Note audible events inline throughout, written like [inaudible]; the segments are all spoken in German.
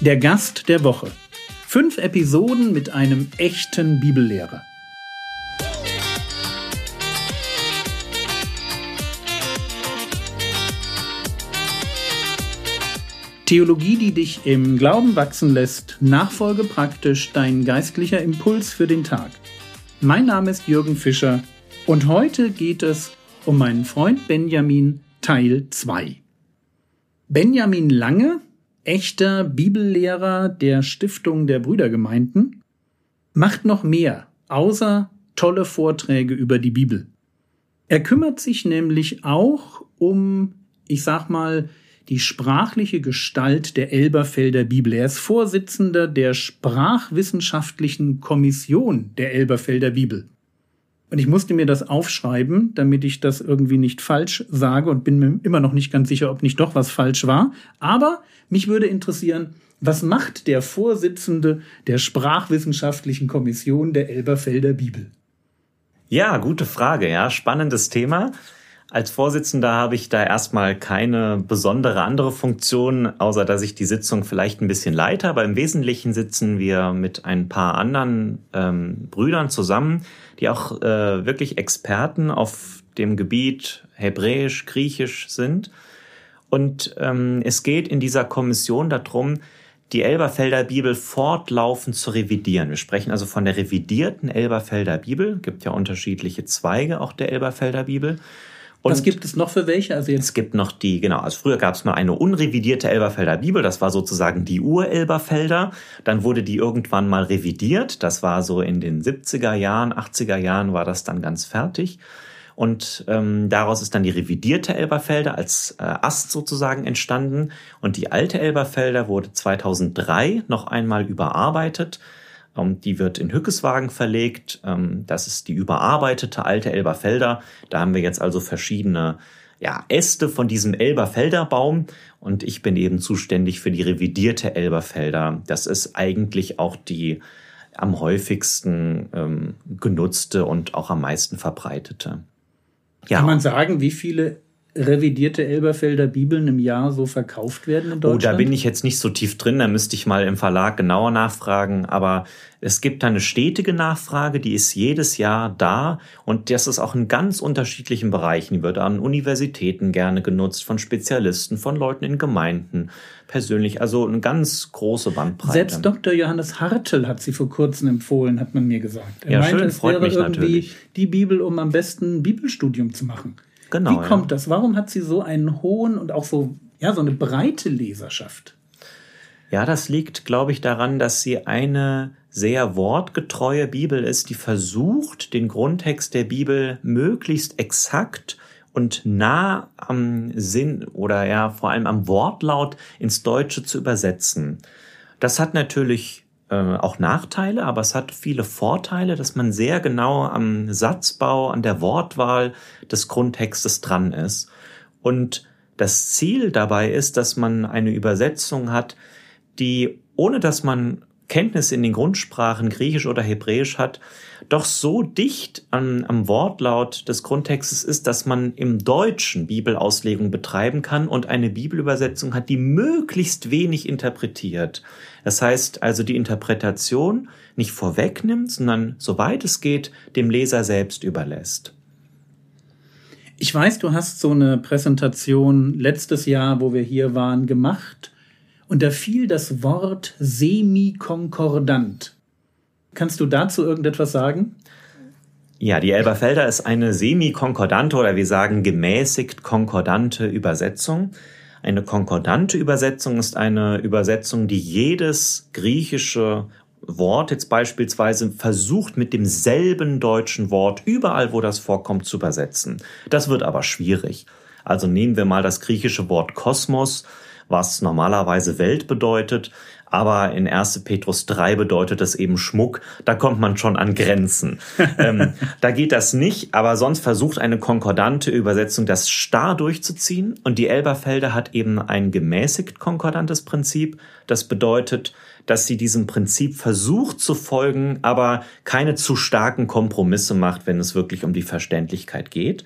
Der Gast der Woche. Fünf Episoden mit einem echten Bibellehrer. Theologie, die dich im Glauben wachsen lässt, Nachfolge praktisch, dein geistlicher Impuls für den Tag. Mein Name ist Jürgen Fischer und heute geht es um meinen Freund Benjamin Teil 2. Benjamin Lange, echter Bibellehrer der Stiftung der Brüdergemeinden, macht noch mehr, außer tolle Vorträge über die Bibel. Er kümmert sich nämlich auch um, ich sag mal, die sprachliche Gestalt der Elberfelder Bibel. Er ist Vorsitzender der Sprachwissenschaftlichen Kommission der Elberfelder Bibel. Und ich musste mir das aufschreiben, damit ich das irgendwie nicht falsch sage und bin mir immer noch nicht ganz sicher, ob nicht doch was falsch war. Aber mich würde interessieren, was macht der Vorsitzende der Sprachwissenschaftlichen Kommission der Elberfelder Bibel? Ja, gute Frage, ja. Spannendes Thema. Als Vorsitzender habe ich da erstmal keine besondere andere Funktion, außer dass ich die Sitzung vielleicht ein bisschen leite. Aber im Wesentlichen sitzen wir mit ein paar anderen ähm, Brüdern zusammen, die auch äh, wirklich Experten auf dem Gebiet Hebräisch, Griechisch sind. Und ähm, es geht in dieser Kommission darum, die Elberfelder Bibel fortlaufend zu revidieren. Wir sprechen also von der revidierten Elberfelder Bibel. Es gibt ja unterschiedliche Zweige auch der Elberfelder Bibel. Und Was gibt es noch für welche? Also jetzt es gibt noch die, genau, also früher gab es mal eine unrevidierte Elberfelder Bibel, das war sozusagen die Ur-Elberfelder. Dann wurde die irgendwann mal revidiert, das war so in den 70er Jahren, 80er Jahren war das dann ganz fertig. Und ähm, daraus ist dann die revidierte Elberfelder als äh, Ast sozusagen entstanden. Und die alte Elberfelder wurde 2003 noch einmal überarbeitet die wird in Hückeswagen verlegt. Ähm, das ist die überarbeitete alte Elberfelder. Da haben wir jetzt also verschiedene ja, Äste von diesem Elberfelder Baum und ich bin eben zuständig für die revidierte Elberfelder. Das ist eigentlich auch die am häufigsten ähm, genutzte und auch am meisten verbreitete. Ja. Kann man sagen, wie viele revidierte Elberfelder Bibeln im Jahr so verkauft werden in Deutschland? Oh, da bin ich jetzt nicht so tief drin, da müsste ich mal im Verlag genauer nachfragen, aber es gibt eine stetige Nachfrage, die ist jedes Jahr da und das ist auch in ganz unterschiedlichen Bereichen. Die wird an Universitäten gerne genutzt, von Spezialisten, von Leuten in Gemeinden, persönlich, also eine ganz große Bandbreite. Selbst Dr. Johannes Hartel hat sie vor kurzem empfohlen, hat man mir gesagt. Er ja, meinte, schön, es wäre irgendwie natürlich. die Bibel, um am besten Bibelstudium zu machen. Genau. Wie kommt ja. das? Warum hat sie so einen hohen und auch so, ja, so eine breite Leserschaft? Ja, das liegt, glaube ich, daran, dass sie eine sehr wortgetreue Bibel ist, die versucht, den Grundtext der Bibel möglichst exakt und nah am Sinn oder ja vor allem am Wortlaut ins Deutsche zu übersetzen. Das hat natürlich äh, auch Nachteile, aber es hat viele Vorteile, dass man sehr genau am Satzbau, an der Wortwahl des Grundtextes dran ist. Und das Ziel dabei ist, dass man eine Übersetzung hat, die, ohne dass man Kenntnis in den Grundsprachen Griechisch oder Hebräisch hat, doch so dicht an, am Wortlaut des Grundtextes ist, dass man im Deutschen Bibelauslegung betreiben kann und eine Bibelübersetzung hat, die möglichst wenig interpretiert. Das heißt also die Interpretation nicht vorwegnimmt, sondern soweit es geht, dem Leser selbst überlässt. Ich weiß, du hast so eine Präsentation letztes Jahr, wo wir hier waren, gemacht und da fiel das Wort semi-konkordant. Kannst du dazu irgendetwas sagen? Ja, die Elberfelder ist eine semi-konkordante oder wir sagen gemäßigt konkordante Übersetzung. Eine konkordante Übersetzung ist eine Übersetzung, die jedes griechische Wort jetzt beispielsweise versucht mit demselben deutschen Wort überall, wo das vorkommt, zu übersetzen. Das wird aber schwierig. Also nehmen wir mal das griechische Wort Kosmos was normalerweise Welt bedeutet. Aber in 1. Petrus 3 bedeutet es eben Schmuck. Da kommt man schon an Grenzen. [laughs] ähm, da geht das nicht, aber sonst versucht eine konkordante Übersetzung das starr durchzuziehen. Und die Elberfelder hat eben ein gemäßigt konkordantes Prinzip. Das bedeutet, dass sie diesem Prinzip versucht zu folgen, aber keine zu starken Kompromisse macht, wenn es wirklich um die Verständlichkeit geht.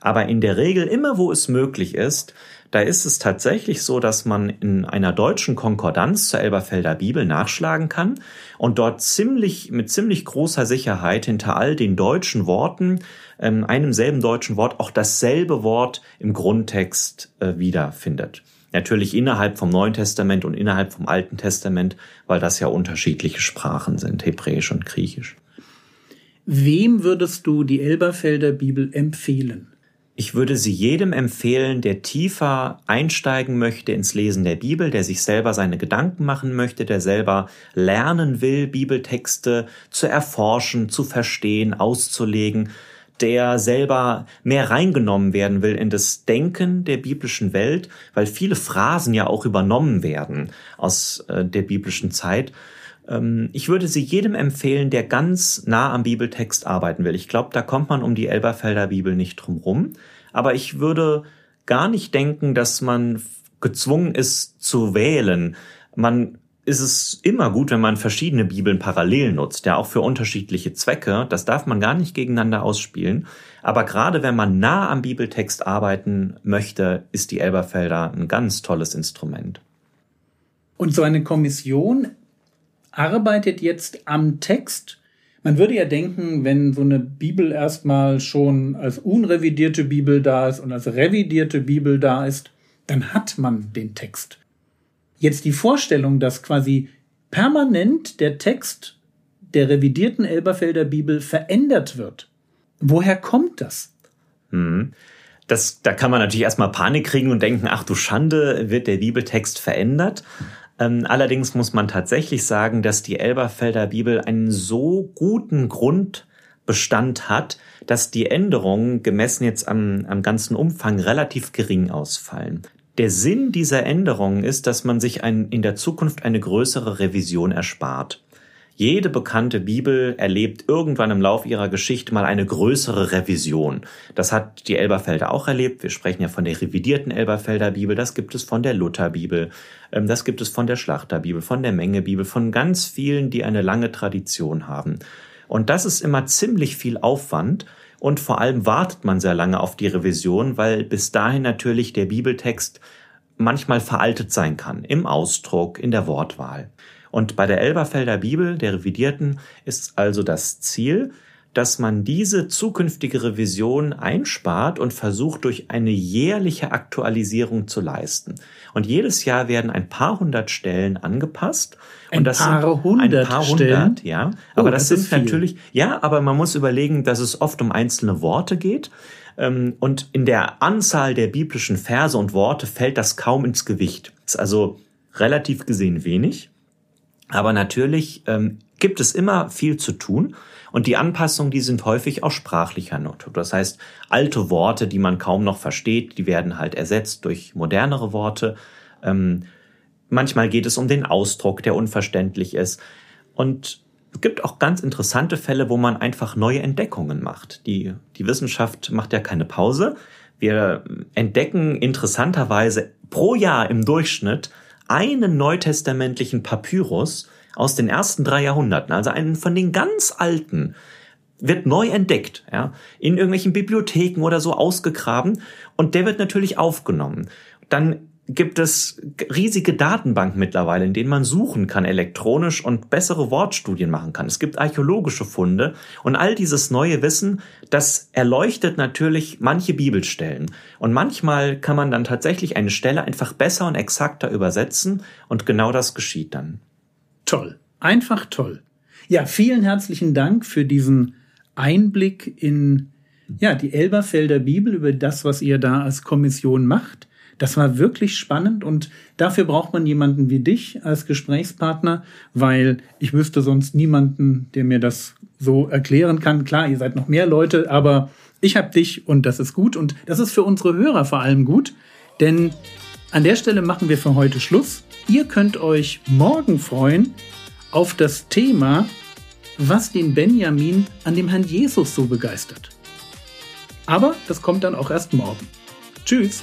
Aber in der Regel, immer wo es möglich ist, Da ist es tatsächlich so, dass man in einer deutschen Konkordanz zur Elberfelder Bibel nachschlagen kann und dort ziemlich, mit ziemlich großer Sicherheit hinter all den deutschen Worten, ähm, einem selben deutschen Wort, auch dasselbe Wort im Grundtext äh, wiederfindet. Natürlich innerhalb vom Neuen Testament und innerhalb vom Alten Testament, weil das ja unterschiedliche Sprachen sind, Hebräisch und Griechisch. Wem würdest du die Elberfelder Bibel empfehlen? Ich würde sie jedem empfehlen, der tiefer einsteigen möchte ins Lesen der Bibel, der sich selber seine Gedanken machen möchte, der selber lernen will, Bibeltexte zu erforschen, zu verstehen, auszulegen, der selber mehr reingenommen werden will in das Denken der biblischen Welt, weil viele Phrasen ja auch übernommen werden aus äh, der biblischen Zeit ich würde sie jedem empfehlen, der ganz nah am Bibeltext arbeiten will. Ich glaube, da kommt man um die Elberfelder Bibel nicht drum rum. Aber ich würde gar nicht denken, dass man gezwungen ist zu wählen. Man ist es immer gut, wenn man verschiedene Bibeln parallel nutzt, ja auch für unterschiedliche Zwecke. Das darf man gar nicht gegeneinander ausspielen. Aber gerade wenn man nah am Bibeltext arbeiten möchte, ist die Elberfelder ein ganz tolles Instrument. Und so eine Kommission arbeitet jetzt am Text man würde ja denken, wenn so eine Bibel erstmal schon als unrevidierte Bibel da ist und als revidierte Bibel da ist, dann hat man den Text. Jetzt die Vorstellung, dass quasi permanent der Text der revidierten Elberfelder Bibel verändert wird. Woher kommt das? Hm. Das, da kann man natürlich erstmal Panik kriegen und denken, ach du Schande, wird der Bibeltext verändert. Ähm, allerdings muss man tatsächlich sagen, dass die Elberfelder Bibel einen so guten Grundbestand hat, dass die Änderungen gemessen jetzt am, am ganzen Umfang relativ gering ausfallen. Der Sinn dieser Änderungen ist, dass man sich ein, in der Zukunft eine größere Revision erspart. Jede bekannte Bibel erlebt irgendwann im Lauf ihrer Geschichte mal eine größere Revision. Das hat die Elberfelder auch erlebt. Wir sprechen ja von der revidierten Elberfelder Bibel. Das gibt es von der Lutherbibel. Ähm, das gibt es von der Schlachterbibel, von der Mengebibel, von ganz vielen, die eine lange Tradition haben. Und das ist immer ziemlich viel Aufwand. Und vor allem wartet man sehr lange auf die Revision, weil bis dahin natürlich der Bibeltext manchmal veraltet sein kann. Im Ausdruck, in der Wortwahl. Und bei der Elberfelder Bibel, der revidierten, ist also das Ziel, dass man diese zukünftige Revision einspart und versucht, durch eine jährliche Aktualisierung zu leisten. Und jedes Jahr werden ein paar hundert Stellen angepasst. Ein und das paar sind hundert ein paar Stellen? hundert, ja. Aber Oh, das, das sind natürlich, ja, aber man muss überlegen, dass es oft um einzelne Worte geht. Ähm, Und in der Anzahl der biblischen Verse und Worte fällt das kaum ins Gewicht. Ist also relativ gesehen wenig. Aber natürlich ähm, gibt es immer viel zu tun und die Anpassungen, die sind häufig auch sprachlicher Natur. Das heißt, alte Worte, die man kaum noch versteht, die werden halt ersetzt durch modernere Worte. Ähm, manchmal geht es um den Ausdruck, der unverständlich ist. Und es gibt auch ganz interessante Fälle, wo man einfach neue Entdeckungen macht. Die, die Wissenschaft macht ja keine Pause. Wir entdecken interessanterweise pro Jahr im Durchschnitt einen neutestamentlichen Papyrus aus den ersten drei Jahrhunderten, also einen von den ganz alten, wird neu entdeckt, ja, in irgendwelchen Bibliotheken oder so ausgegraben und der wird natürlich aufgenommen. Dann gibt es riesige Datenbanken mittlerweile, in denen man suchen kann elektronisch und bessere Wortstudien machen kann. Es gibt archäologische Funde und all dieses neue Wissen, das erleuchtet natürlich manche Bibelstellen. Und manchmal kann man dann tatsächlich eine Stelle einfach besser und exakter übersetzen und genau das geschieht dann. Toll. Einfach toll. Ja, vielen herzlichen Dank für diesen Einblick in ja, die Elberfelder Bibel über das, was ihr da als Kommission macht. Das war wirklich spannend und dafür braucht man jemanden wie dich als Gesprächspartner, weil ich wüsste sonst niemanden, der mir das so erklären kann. Klar, ihr seid noch mehr Leute, aber ich habe dich und das ist gut und das ist für unsere Hörer vor allem gut, denn an der Stelle machen wir für heute Schluss. Ihr könnt euch morgen freuen auf das Thema, was den Benjamin an dem Herrn Jesus so begeistert. Aber das kommt dann auch erst morgen. Tschüss.